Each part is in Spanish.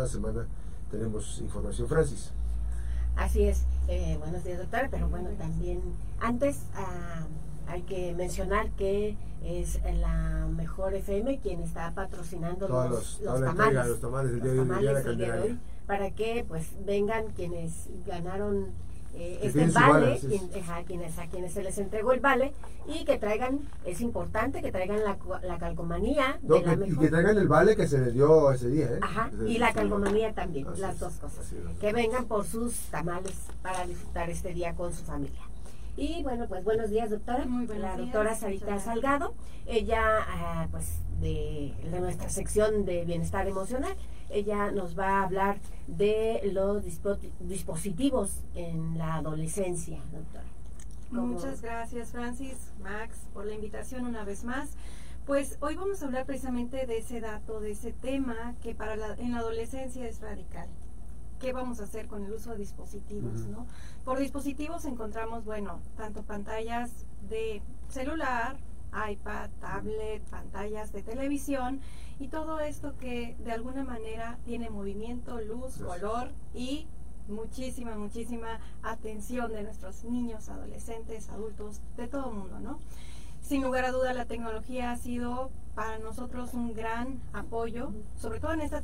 cada semana tenemos información. Francis. Así es. Eh, buenos días, doctora. Pero bueno, también antes ah, hay que mencionar que es la mejor FM quien está patrocinando los, los, tamales, los tamales día, de hoy para que pues vengan quienes ganaron eh, este vale, quienes, a quienes se les entregó el vale y que traigan, es importante que traigan la, la calcomanía. y que traigan el vale que se les dio ese día. ¿eh? y la calcomanía también, las dos cosas. que vengan por sus tamales para disfrutar este día con su familia. Y bueno, pues buenos días, doctora. Muy la doctora Sarita Salgado, ella, ah, pues, de, de nuestra sección de bienestar emocional. Ella nos va a hablar de los dispositivos en la adolescencia, doctora. Muchas gracias, Francis, Max, por la invitación una vez más. Pues hoy vamos a hablar precisamente de ese dato, de ese tema que para la, en la adolescencia es radical. ¿Qué vamos a hacer con el uso de dispositivos? ¿no? Por dispositivos encontramos, bueno, tanto pantallas de celular, iPad, tablet, pantallas de televisión y todo esto que de alguna manera tiene movimiento, luz, color y muchísima, muchísima atención de nuestros niños, adolescentes, adultos, de todo el mundo, ¿no? Sin lugar a duda, la tecnología ha sido para nosotros un gran apoyo, sobre todo en este,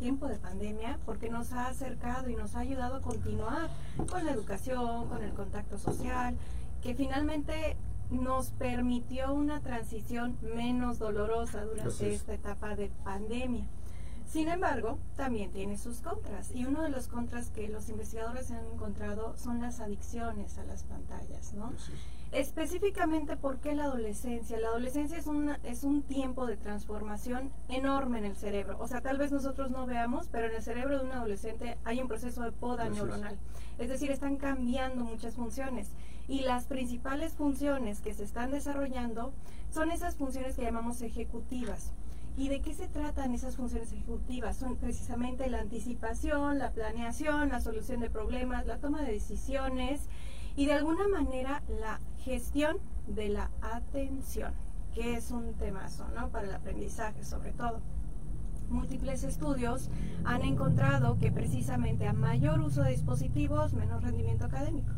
tiempo de pandemia, porque nos ha acercado y nos ha ayudado a continuar con la educación, con el contacto social, que finalmente nos permitió una transición menos dolorosa durante esta etapa de pandemia. Sin embargo, también tiene sus contras y uno de los contras que los investigadores han encontrado son las adicciones a las pantallas, ¿no? Específicamente, ¿por qué la adolescencia? La adolescencia es, una, es un tiempo de transformación enorme en el cerebro. O sea, tal vez nosotros no veamos, pero en el cerebro de un adolescente hay un proceso de poda neuronal. Es decir, están cambiando muchas funciones. Y las principales funciones que se están desarrollando son esas funciones que llamamos ejecutivas. ¿Y de qué se tratan esas funciones ejecutivas? Son precisamente la anticipación, la planeación, la solución de problemas, la toma de decisiones y de alguna manera la gestión de la atención, que es un temazo, ¿no? Para el aprendizaje sobre todo. Múltiples estudios han encontrado que precisamente a mayor uso de dispositivos, menos rendimiento académico.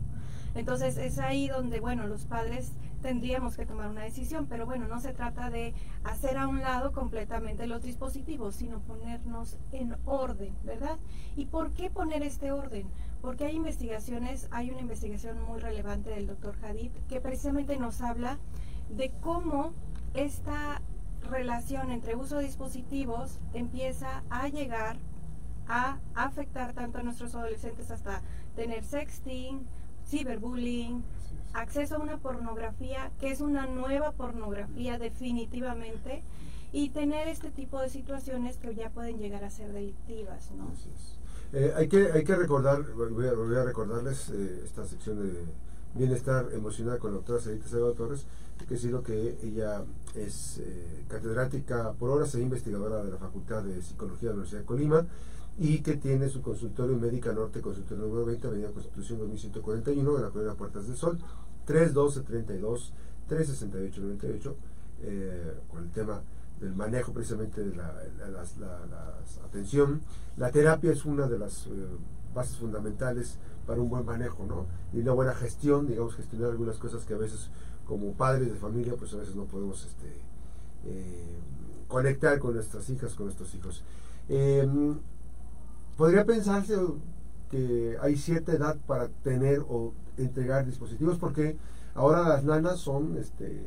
Entonces es ahí donde, bueno, los padres tendríamos que tomar una decisión, pero bueno, no se trata de hacer a un lado completamente los dispositivos, sino ponernos en orden, ¿verdad? ¿Y por qué poner este orden? Porque hay investigaciones, hay una investigación muy relevante del doctor Hadid que precisamente nos habla de cómo esta relación entre uso de dispositivos empieza a llegar a afectar tanto a nuestros adolescentes hasta tener sexting, ciberbullying, acceso a una pornografía que es una nueva pornografía definitivamente y tener este tipo de situaciones que ya pueden llegar a ser delictivas. ¿no? Eh, hay, que, hay que recordar, voy a, a recordarles eh, esta sección de bienestar emocional con la doctora Sarita Salgado Torres, que decirlo que ella es eh, catedrática por horas e investigadora de la Facultad de Psicología de la Universidad de Colima y que tiene su consultorio Médica Norte, consultorio número 20, Avenida Constitución 2141, de la colonia Puertas del Sol, 312-32, 368-98, eh, con el tema del manejo precisamente de la, atención. La terapia es una de las eh, bases fundamentales para un buen manejo, ¿no? Y una buena gestión, digamos, gestionar algunas cosas que a veces como padres de familia, pues a veces no podemos este, eh, conectar con nuestras hijas, con nuestros hijos. Eh, podría pensarse que hay cierta edad para tener o entregar dispositivos porque ahora las nanas son este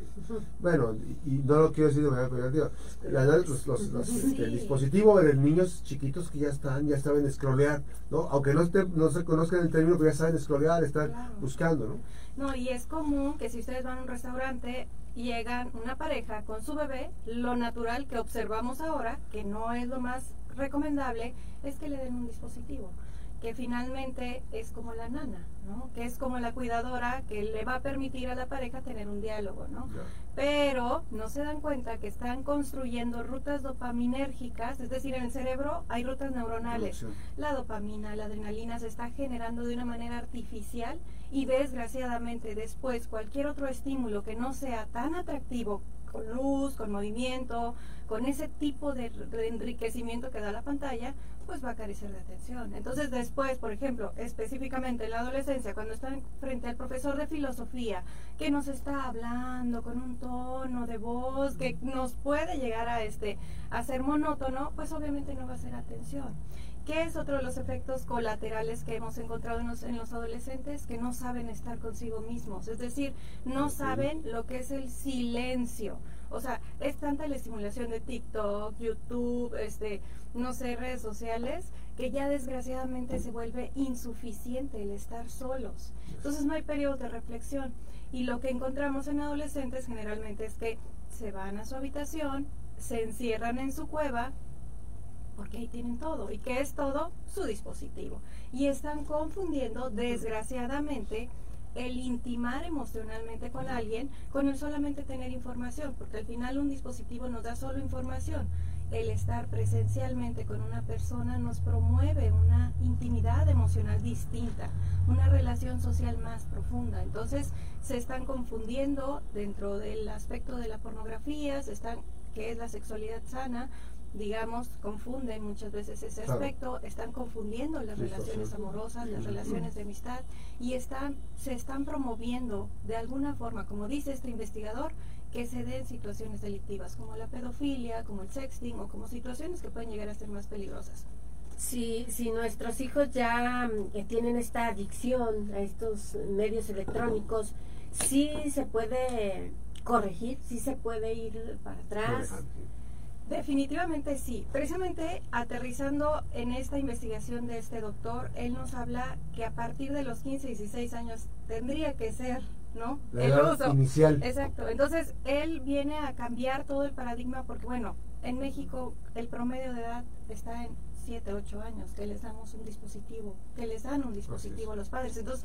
bueno y, no lo quiero decir de manera peyorativa los, los, los este, dispositivos de niños chiquitos que ya están ya saben scrollear no aunque no no se conozcan el término pero ya saben scrollear están buscando no no y es común que si ustedes van a un restaurante llegan una pareja con su bebé lo natural que observamos ahora que no es lo más recomendable es que le den un dispositivo que finalmente es como la nana, ¿no? Que es como la cuidadora que le va a permitir a la pareja tener un diálogo, ¿no? Pero no se dan cuenta que están construyendo rutas dopaminérgicas, es decir, en el cerebro hay rutas neuronales. La dopamina, la adrenalina se está generando de una manera artificial y desgraciadamente después cualquier otro estímulo que no sea tan atractivo con luz, con movimiento, con ese tipo de, enriquecimiento que da la pantalla, pues va a carecer de atención. Entonces después, por ejemplo, específicamente en la adolescencia, cuando están frente al profesor de filosofía, que nos está hablando con un tono de voz que nos puede llegar a este a ser monótono, pues obviamente no va a ser atención. ¿Qué es otro de los efectos colaterales que hemos encontrado en los, en los, adolescentes? Que no saben estar consigo mismos, es decir, no saben lo que es el silencio. O sea, es tanta la estimulación de TikTok, YouTube, este, no sé, redes sociales, que ya desgraciadamente se vuelve insuficiente el estar solos. Entonces no hay periodo de reflexión. Y lo que encontramos en adolescentes generalmente es que se van a su habitación, se encierran en su cueva, porque ahí tienen todo. ¿Y qué es todo? Su dispositivo. Y están confundiendo, desgraciadamente, el intimar emocionalmente con alguien con el solamente tener información, porque al final un dispositivo nos da solo información. El estar presencialmente con una persona nos promueve una intimidad emocional distinta, una relación social más profunda. Entonces se están confundiendo dentro del aspecto de la pornografía, se están, que es la sexualidad sana, digamos, confunden muchas veces ese aspecto, están confundiendo las relaciones amorosas, las relaciones de amistad y están, se están promoviendo de alguna forma, como dice este investigador, que se den situaciones delictivas como la pedofilia, como el sexting o como situaciones que pueden llegar a ser más peligrosas. Si, si nuestros hijos ya mm, tienen esta adicción a estos medios electrónicos, sí se puede corregir, sí se puede ir para atrás. Definitivamente sí. Precisamente aterrizando en esta investigación de este doctor, él nos habla que a partir de los 15, 16 años tendría que ser, ¿no? el uso. Inicial. Exacto. Entonces, él viene a cambiar todo el paradigma porque, bueno, en México el promedio de edad está en 7, 8 años, que les damos un dispositivo, que les dan un dispositivo a los padres. Entonces,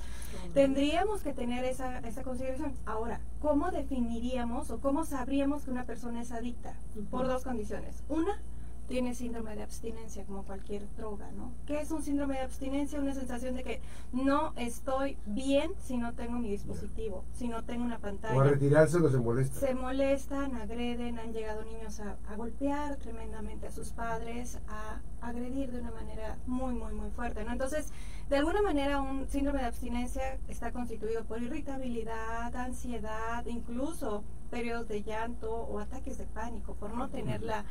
tendríamos que tener esa, esa consideración. Ahora, ¿cómo definiríamos o cómo sabríamos que una persona es adicta? Por dos condiciones. Una, tiene síndrome de abstinencia como cualquier droga, ¿no? ¿Qué es un síndrome de abstinencia? Una sensación de que no estoy bien si no tengo mi dispositivo, si no tengo una pantalla. O a retirarse se molestan. Se molestan, agreden, han llegado niños a, a, golpear tremendamente a sus padres, a agredir de una manera muy, muy, muy fuerte, ¿no? Entonces, de alguna manera un síndrome de abstinencia está constituido por irritabilidad, ansiedad, incluso periodos de llanto o ataques de pánico por no tener la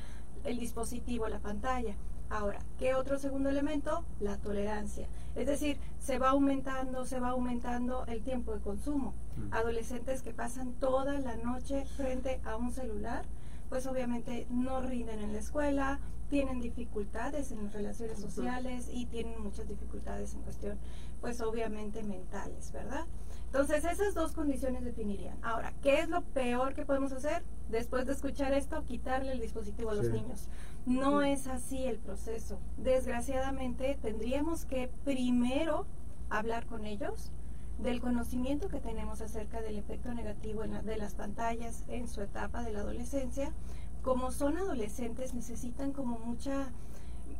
el dispositivo, la pantalla. Ahora, ¿qué otro segundo elemento? La tolerancia. Es decir, se va aumentando, se va aumentando el tiempo de consumo. Mm. Adolescentes que pasan toda la noche frente a un celular, pues obviamente no rinden en la escuela, tienen dificultades en las relaciones sociales y tienen muchas dificultades en cuestión, pues obviamente mentales, ¿verdad? Entonces, esas dos condiciones definirían. Ahora, ¿qué es lo peor que podemos hacer? Después de escuchar esto, quitarle el dispositivo a los niños. No es así el proceso. Desgraciadamente, tendríamos que primero hablar con ellos del conocimiento que tenemos acerca del efecto negativo de las pantallas en su etapa de la adolescencia. Como son adolescentes, necesitan como mucha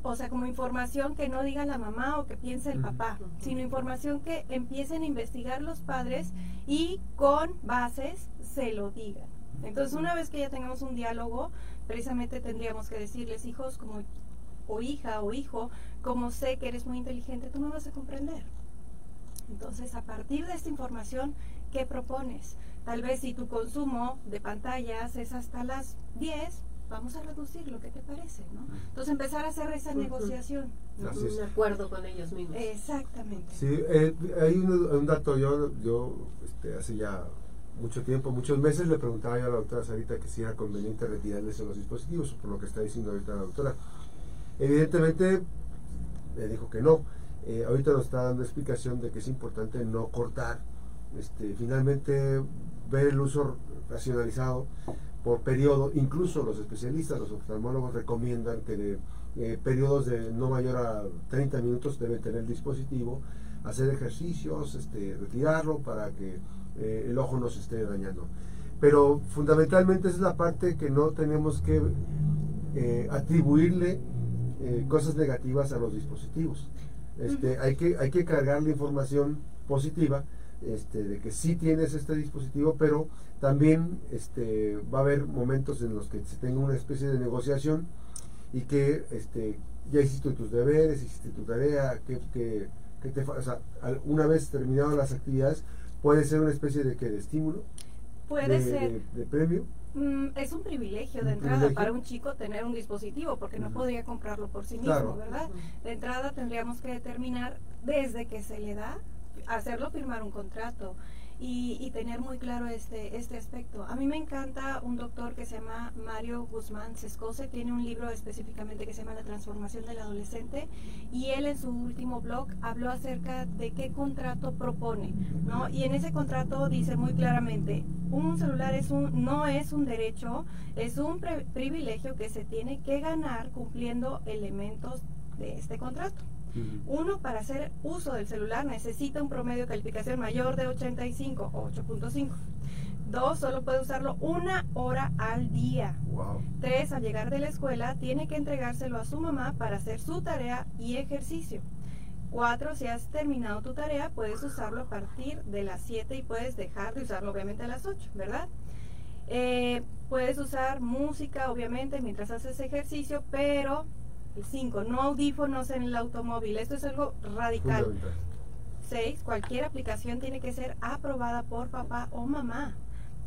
o sea, como información que no diga la mamá o que piense el papá, sino información que empiecen a investigar los padres y con bases se lo digan. Entonces, una vez que ya tengamos un diálogo, precisamente tendríamos que decirles, hijos, como o hija o hijo, como sé que eres muy inteligente, tú me vas a comprender. Entonces, a partir de esta información, ¿qué propones? Tal vez si tu consumo de pantallas es hasta las 10, vamos a reducir lo que te parece, ¿no? Entonces empezar a hacer esa negociación. Un acuerdo con ellos mismos. Exactamente. Sí, eh, hay un, dato, yo, yo este, hace ya mucho tiempo, muchos meses, le preguntaba yo a la doctora Sarita que si era conveniente retirarles los dispositivos, por lo que está diciendo ahorita la doctora. Evidentemente, me dijo que no. Eh, ahorita nos está dando explicación de que es importante no cortar, este, finalmente ver el uso racionalizado por periodo, incluso los especialistas, los oftalmólogos recomiendan que de eh, periodos de no mayor a 30 minutos deben tener el dispositivo, hacer ejercicios, este, retirarlo para que eh, el ojo no se esté dañando. Pero fundamentalmente es la parte que no tenemos que eh, atribuirle cosas negativas a los dispositivos. Este, hay, que, hay que cargar la información positiva este, de que sí tienes este dispositivo, pero también este, va a haber momentos en los que se tenga una especie de negociación y que este, ya hiciste tus deberes, hiciste tu tarea, que, que, que te, o sea, una vez terminadas las actividades, puede ser una especie de, que de estímulo, puede de, ser. de, de premio. Mm, es un privilegio de Un entrada privilegio. para un chico tener un dispositivo porque no Ujú. podría comprarlo por sí mismo, Claro. ¿verdad? De entrada tendríamos que determinar desde que se le da, hacerlo firmar un contrato y, tener muy claro este, este aspecto. A mí me encanta un doctor que se llama Mario Guzmán Sescose, tiene un libro específicamente que se llama La transformación del adolescente y él en su último blog habló acerca de qué contrato propone, ¿no? Y en ese contrato dice muy claramente, un celular es un, no es un derecho, es un privilegio que se tiene que ganar cumpliendo elementos de este contrato. Uno, para hacer uso del celular necesita un promedio de calificación mayor de 85 o 8.5. Dos, solo puede usarlo una hora al día. Wow. Tres, al llegar de la escuela, tiene que entregárselo a su mamá para hacer su tarea y ejercicio. Cuatro, si has terminado tu tarea, puedes usarlo a partir de las 7 y puedes dejar de usarlo obviamente a las 8, ¿verdad? Eh, puedes usar música, obviamente, mientras haces ejercicio, pero 5, no audífonos en el automóvil. Esto es algo radical. Fundamental. 6. Cualquier aplicación tiene que ser aprobada por papá o mamá.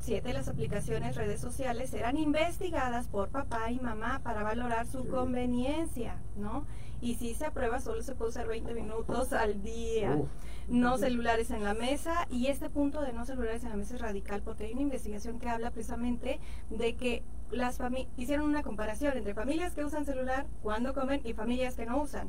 7. Las aplicaciones, redes sociales serán investigadas por papá y mamá para valorar su Sí. conveniencia, ¿no? Y si se aprueba, solo se puede usar 20 minutos al día. Uf. No celulares en la mesa. Y este punto de no celulares en la mesa es radical porque hay una investigación que habla precisamente de que las familias hicieron una comparación entre familias que usan celular cuando comen y familias que no usan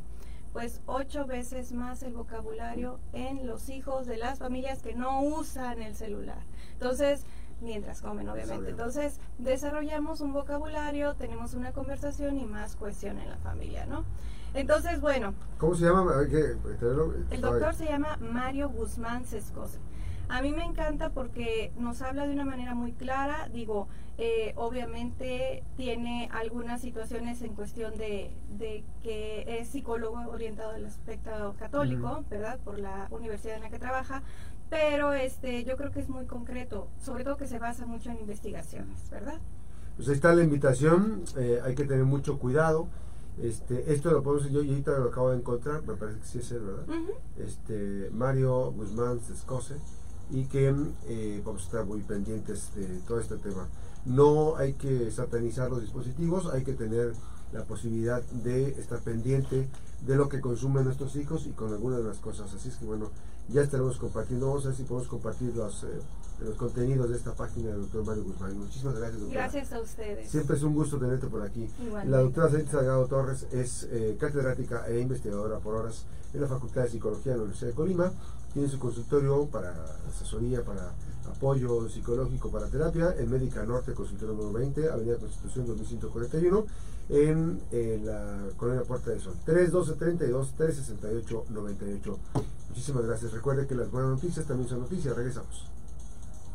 pues ocho veces más el vocabulario en los hijos de las familias que no usan el celular. Entonces, mientras comen, obviamente. Entonces, desarrollamos un vocabulario, tenemos una conversación y más cohesión en la familia, ¿no? Entonces, bueno, ¿Cómo se llama? Tenerlo. el doctor se llama Mario Guzmán Sescose. A mí me encanta porque nos habla de una manera muy clara. Digo, eh, obviamente tiene algunas situaciones en cuestión de, de que es psicólogo orientado al aspecto católico. ¿verdad? Por la universidad en la que trabaja. Pero este, yo creo que es muy concreto, sobre todo que se basa mucho en investigaciones, ¿verdad? Pues ahí está la invitación, eh, hay que tener mucho cuidado. Este, esto lo podemos, yo, yo ahorita lo acabo de encontrar, me parece que sí es él, ¿verdad? Este, Mario Guzmán Sescose, y que eh, vamos a estar muy pendientes de todo este tema. No hay que satanizar los dispositivos, hay que tener la posibilidad de estar pendiente de lo que consumen nuestros hijos y con algunas de las cosas. Así es que bueno, ya estaremos compartiendo, vamos a ver si podemos compartir los, eh, los contenidos de esta página del doctor Mario Guzmán. Muchísimas gracias, doctora. Gracias a ustedes. Siempre es un gusto tenerte por aquí. Igualmente. La doctora Celita Salgado Torres es eh, catedrática e investigadora por horas en la Facultad de Psicología de la Universidad de Colima. Tiene su consultorio para asesoría, para apoyo psicológico, para terapia en Médica Norte, consultorio número 20, Avenida Constitución 2141, en eh, la colonia Puerta del Sol. 312-32 368 98 Muchísimas gracias. Recuerde que las buenas noticias también son noticias. Regresamos.